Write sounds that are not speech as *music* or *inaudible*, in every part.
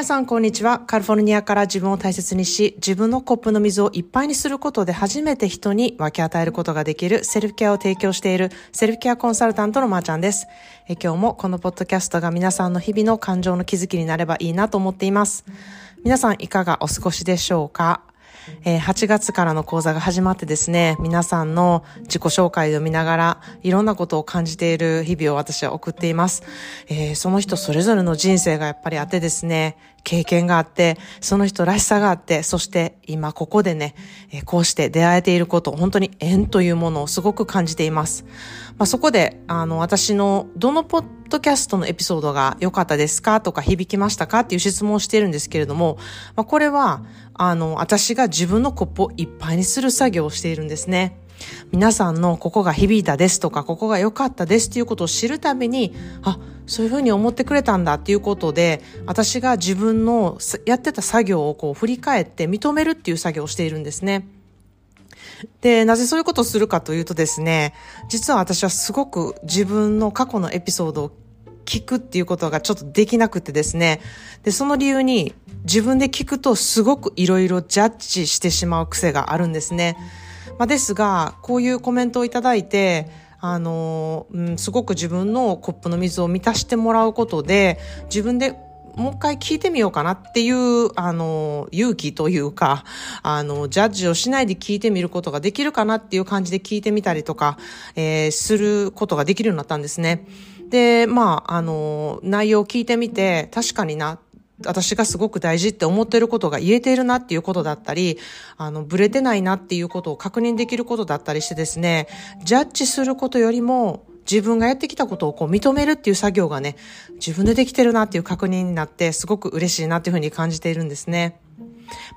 皆さん、こんにちは。カリフォルニアから自分を大切にし、自分のコップの水をいっぱいにすることで初めて人に分け与えることができるセルフケアを提供しているセルフケアコンサルタントのまーちゃんです。え今日もこのポッドキャストが皆さんの日々の感情の気づきになればいいなと思っています。皆さん、いかがお過ごしでしょうか？え、8月からの講座が始まってですね、皆さんの自己紹介を見ながら、いろんなことを感じている日々を私は送っています。えー、その人それぞれの人生がやっぱりあってですね、経験があって、その人らしさがあって、そして今ここでね、こうして出会えていること、本当に縁というものをすごく感じています。まあ、そこで、あの、私のどのポッドキャストのエピソードが良かったですかとか響きましたかっていう質問をしているんですけれども、まあ、これは、あの、私が自分のコップをいっぱいにする作業をしているんですね。皆さんのここが響いたですとか、ここが良かったですっていうことを知るために、あ、そういうふうに思ってくれたんだっていうことで、私が自分のやってた作業をこう振り返って認めるっていう作業をしているんですね。で、なぜそういうことをするかというとですね、実は私はすごく自分の過去のエピソードを聞くっていうことがちょっとできなくてですね。で、その理由に自分で聞くとすごくいろいろジャッジしてしまう癖があるんですね。まあ、ですが、こういうコメントをいただいて、あの、うん、すごく自分のコップの水を満たしてもらうことで、自分でもう一回聞いてみようかなっていう、あの、勇気というか、あの、ジャッジをしないで聞いてみることができるかなっていう感じで聞いてみたりとか、えー、することができるようになったんですね。で、まあ、あの、内容を聞いてみて、確かにな、私がすごく大事って思ってることが言えているなっていうことだったり、あの、ブレてないなっていうことを確認できることだったりしてですね、ジャッジすることよりも、自分がやってきたことをこう認めるっていう作業がね、自分でできてるなっていう確認になって、すごく嬉しいなっていうふうに感じているんですね。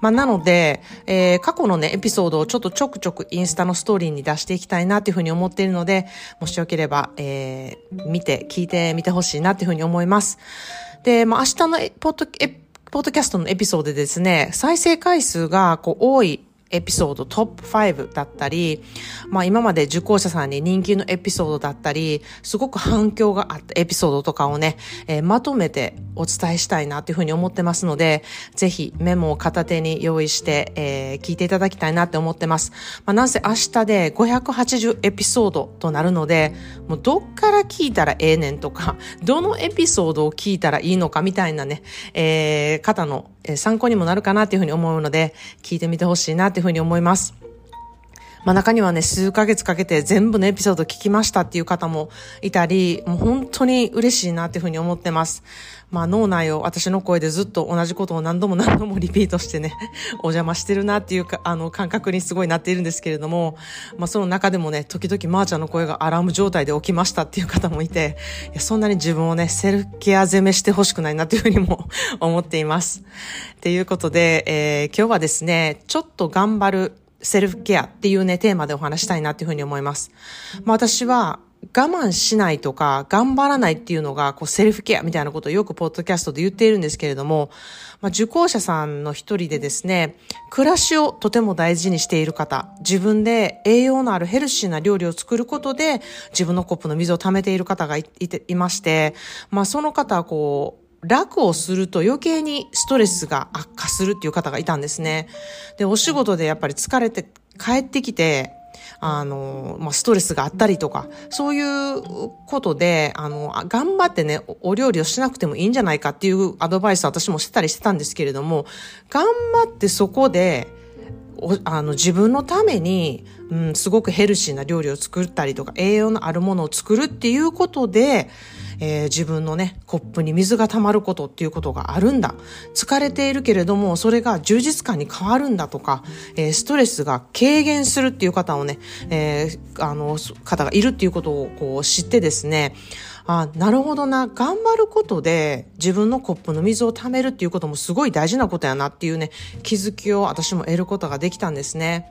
まあ、なので、えー、過去のね、エピソードをちょっとちょくちょくインスタのストーリーに出していきたいなっていうふうに思っているので、もしよければ、えー、見て、聞いてみてほしいなっていうふうに思います。で、まあ、明日のポッド、ポッドキャストのエピソードでですね、再生回数がこう多いエピソードトップ5だったり、まあ今まで受講者さんに人気のエピソードだったり、すごく反響があったエピソードとかをね、えー、まとめてお伝えしたいなというふうに思ってますので、ぜひメモを片手に用意して、えー、聞いていただきたいなって思ってます。まあなんせ明日で580エピソードとなるので、もうどっから聞いたらええねんとか、どのエピソードを聞いたらいいのかみたいなね、えー、方の参考にもなるかなっていうふうに思うので、聞いてみてほしいなっていうふうに思います。まあ中にはね、数ヶ月かけて全部のエピソード聞きましたっていう方もいたり、もう本当に嬉しいなっていうふうに思ってます。まあ脳内を私の声でずっと同じことを何度も何度もリピートしてね、*laughs* お邪魔してるなっていうか、あの感覚にすごいなっているんですけれども、まあその中でもね、時々まーちゃんの声がアラーム状態で起きましたっていう方もいて、いやそんなに自分をね、セルフケア攻めしてほしくないなっていうふうにも *laughs* 思っています。ということで、えー、今日はですね、ちょっと頑張るセルフケアっていうね、テーマでお話したいなっていうふうに思います。まあ私は、我慢しないとか、頑張らないっていうのが、こう、セルフケアみたいなことをよくポッドキャストで言っているんですけれども、まあ、受講者さんの一人でですね、暮らしをとても大事にしている方、自分で栄養のあるヘルシーな料理を作ることで、自分のコップの水を溜めている方がいていまして、まあ、その方はこう、楽をすると余計にストレスが悪化するっていう方がいたんですね。で、お仕事でやっぱり疲れて帰ってきて、あの、まあ、ストレスがあったりとか、そういうことで、あの、頑張ってね、お料理をしなくてもいいんじゃないかっていうアドバイスを私もしてたりしてたんですけれども、頑張ってそこで、あの、自分のために、うん、すごくヘルシーな料理を作ったりとか、栄養のあるものを作るっていうことで、えー、自分のね、コップに水が溜まることっていうことがあるんだ。疲れているけれども、それが充実感に変わるんだとか、えー、ストレスが軽減するっていう方をね、えー、あの、方がいるっていうことをこう知ってですね、あ、なるほどな、頑張ることで自分のコップの水を溜めるっていうこともすごい大事なことやなっていうね、気づきを私も得ることができたんですね。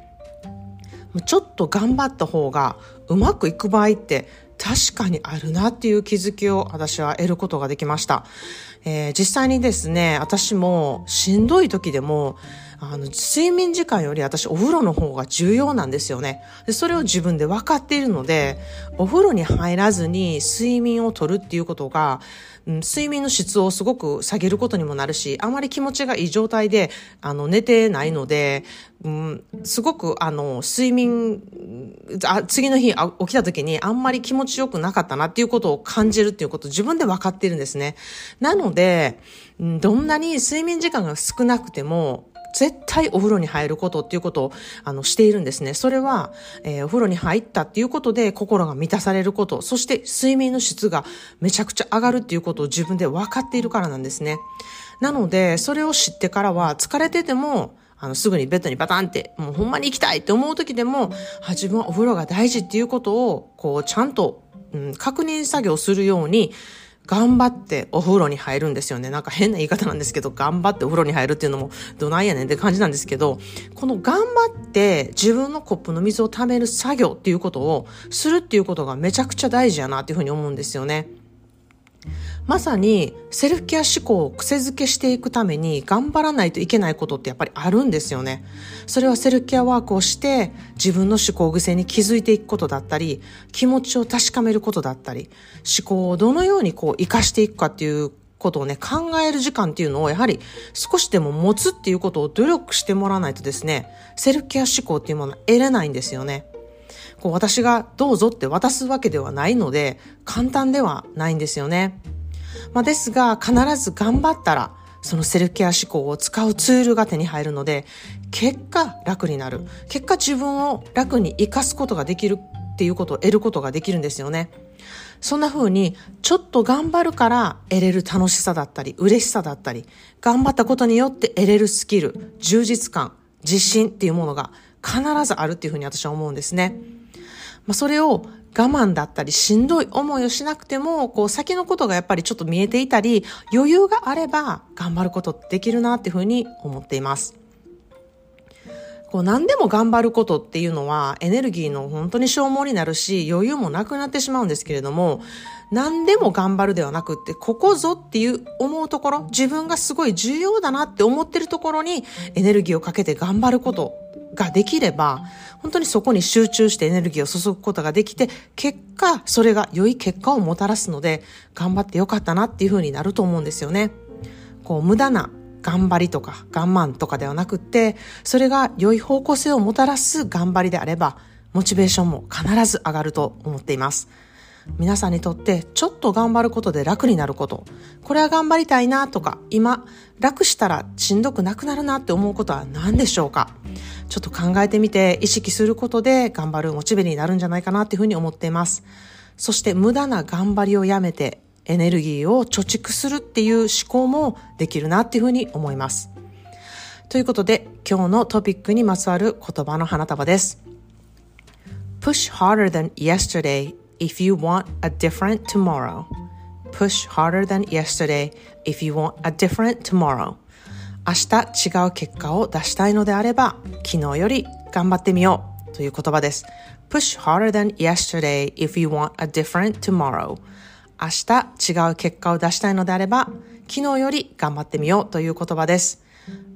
ちょっと頑張った方がうまくいく場合って確かにあるなっていう気づきを私は得ることができました。えー、実際にですね、私もしんどい時でも、あの、睡眠時間より私お風呂の方が重要なんですよね。で、それを自分で分かっているので、お風呂に入らずに睡眠をとるっていうことが、うん、睡眠の質をすごく下げることにもなるし、あまり気持ちがいい状態で、あの、寝てないので、うん、すごく、あの、睡眠、あ次の日起きた時にあんまり気持ちよくなかったなっていうことを感じるっていうことを自分で分かってるんですね。なので、どんなに睡眠時間が少なくても、絶対お風呂に入ることっていうことを、あの、しているんですね。それは、えー、お風呂に入ったっていうことで心が満たされること、そして睡眠の質がめちゃくちゃ上がるっていうことを自分で分かっているからなんですね。なので、それを知ってからは疲れてても、あの、すぐにベッドにバタンって、もうほんまに行きたいって思う時でも、自分はお風呂が大事っていうことを、こう、ちゃんと、うん、確認作業するように、頑張ってお風呂に入るんですよね。なんか変な言い方なんですけど、頑張ってお風呂に入るっていうのもどないやねんって感じなんですけど、この頑張って自分のコップの水を溜める作業っていうことをするっていうことがめちゃくちゃ大事やなっていうふうに思うんですよね。まさにセルフケア思考を癖づけしていくために頑張らないといけないことってやっぱりあるんですよね。それはセルフケアワークをして自分の思考癖に気づいていくことだったり、気持ちを確かめることだったり、思考をどのようにこう活かしていくかっていうことをね、考える時間っていうのをやはり少しでも持つっていうことを努力してもらわないとですね、セルフケア思考っていうものは得れないんですよね。こう私がどうぞって渡すわけではないので、簡単ではないんですよね。まあ、ですが、必ず頑張ったら、そのセルフケア思考を使うツールが手に入るので、結果楽になる。結果自分を楽に活かすことができるっていうことを得ることができるんですよね。そんな風に、ちょっと頑張るから得れる楽しさだったり、嬉しさだったり、頑張ったことによって得れるスキル、充実感、自信っていうものが必ずあるっていうふうに私は思うんですね。まあ、それを我慢だったりしんどい思いをしなくても、こう先のことがやっぱりちょっと見えていたり、余裕があれば頑張ることできるなっていうふうに思っています。こう何でも頑張ることっていうのはエネルギーの本当に消耗になるし余裕もなくなってしまうんですけれども何でも頑張るではなくってここぞっていう思うところ自分がすごい重要だなって思ってるところにエネルギーをかけて頑張ることができれば、本当にそこに集中してエネルギーを注ぐことができて、結果、それが良い結果をもたらすので、頑張ってよかったなっていう風になると思うんですよね。こう、無駄な頑張りとか我慢とかではなくって、それが良い方向性をもたらす頑張りであれば、モチベーションも必ず上がると思っています。皆さんにとってちょっと頑張ることで楽になること、これは頑張りたいなとか、今楽したらしんどくなくなるなって思うことは何でしょうかちょっと考えてみて意識することで頑張るモチベになるんじゃないかなっていうふうに思っています。そして無駄な頑張りをやめてエネルギーを貯蓄するっていう思考もできるなっていうふうに思います。ということで今日のトピックにまつわる言葉の花束です。Push harder than yesterday if you want a different tomorrow. Push harder than yesterday if you want a different tomorrow. 明日違う結果を出したいのであれば、昨日より頑張ってみようという言葉です。Push harder than yesterday if you want a different tomorrow. 明日違う結果を出したいのであれば、昨日より頑張ってみようという言葉です。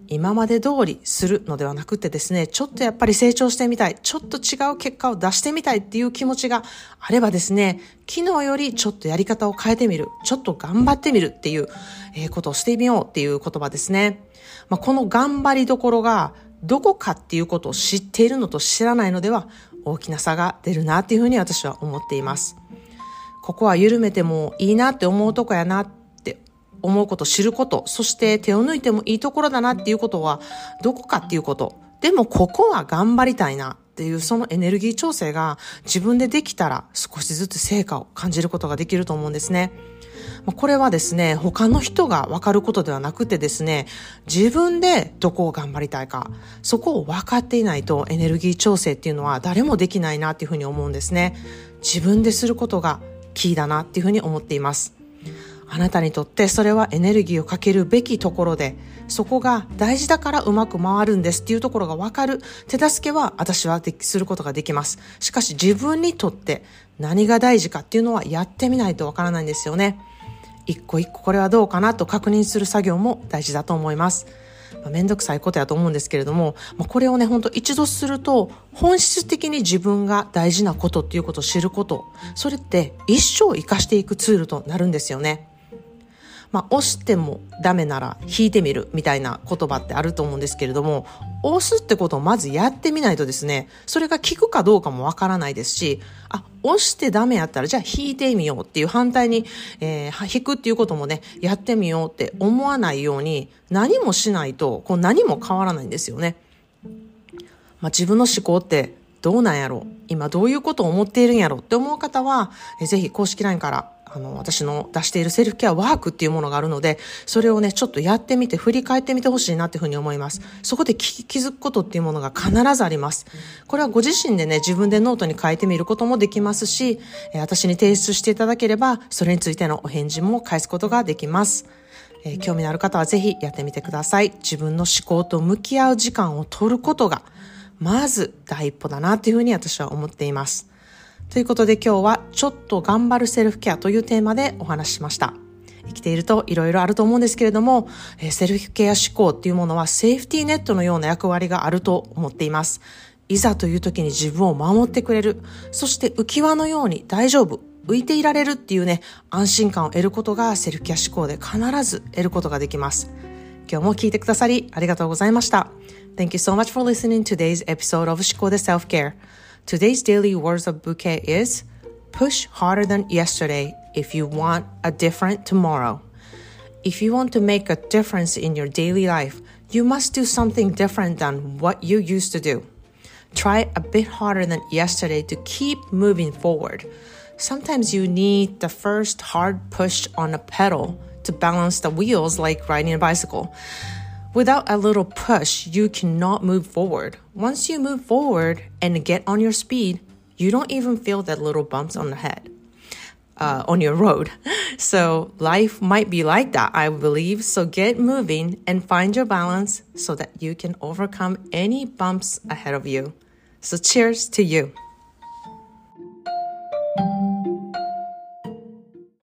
今まで通りするのではなくてですね、ちょっとやっぱり成長してみたい、ちょっと違う結果を出してみたいっていう気持ちがあればですね、昨日よりちょっとやり方を変えてみる、ちょっと頑張ってみるっていう、えことをしてみようっていう言葉ですね。まあ、この頑張りどころがどこかっていうことを知っているのと知らないのでは大きな差が出るなっていうふうに私は思っています。ここは緩めてもいいなって思うとこやな思うこと、知ること、そして手を抜いてもいいところだなっていうことは、どこかっていうこと。でもここは頑張りたいなっていうそのエネルギー調整が自分でできたら少しずつ成果を感じることができると思うんですね。これはですね、他の人がわかることではなくてですね、自分でどこを頑張りたいか、そこを分かっていないとエネルギー調整っていうのは誰もできないなっていうふうに思うんですね。自分ですることがキーだなっていうふうに思っています。あなたにとってそれはエネルギーをかけるべきところで、そこが大事だからうまく回るんですっていうところがわかる手助けは私はすることができます。しかし自分にとって何が大事かっていうのはやってみないとわからないんですよね。一個一個これはどうかなと確認する作業も大事だと思います。まあ、めんどくさいことやと思うんですけれども、まあ、これをね、ほんと一度すると、本質的に自分が大事なことっていうことを知ること、それって一生生かしていくツールとなるんですよね。まあ、押してもダメなら引いてみるみたいな言葉ってあると思うんですけれども、押すってことをまずやってみないとですね、それが効くかどうかもわからないですし、あ、押してダメやったらじゃあ引いてみようっていう反対に、えー、引くっていうこともね、やってみようって思わないように何もしないと、こう何も変わらないんですよね。まあ、自分の思考ってどうなんやろ今どういうことを思っているんやろって思う方は、えぜひ公式 LINE からあの、私の出しているセルフケアワークっていうものがあるので、それをね、ちょっとやってみて、振り返ってみてほしいなっていうふうに思います。そこで気づくことっていうものが必ずあります。これはご自身でね、自分でノートに書いてみることもできますし、私に提出していただければ、それについてのお返事も返すことができます。え、興味のある方はぜひやってみてください。自分の思考と向き合う時間を取ることが、まず第一歩だなっていうふうに私は思っています。ということで今日はちょっと頑張るセルフケアというテーマでお話ししました。生きていると色々あると思うんですけれども、セルフケア思考っていうものはセーフティーネットのような役割があると思っています。いざという時に自分を守ってくれる。そして浮き輪のように大丈夫。浮いていられるっていうね、安心感を得ることがセルフケア思考で必ず得ることができます。今日も聞いてくださりありがとうございました。Thank you so much for listening today's episode of 思考で Self-Care. Today's daily words of bouquet is push harder than yesterday if you want a different tomorrow. If you want to make a difference in your daily life, you must do something different than what you used to do. Try a bit harder than yesterday to keep moving forward. Sometimes you need the first hard push on a pedal to balance the wheels like riding a bicycle. Without a little push, you cannot move forward. Once you move forward and get on your speed, you don't even feel that little bumps on the head. Uh, on your road. *laughs* So life might be like that, I believe. So get moving and find your balance so that you can overcome any bumps ahead of you. So cheers to you.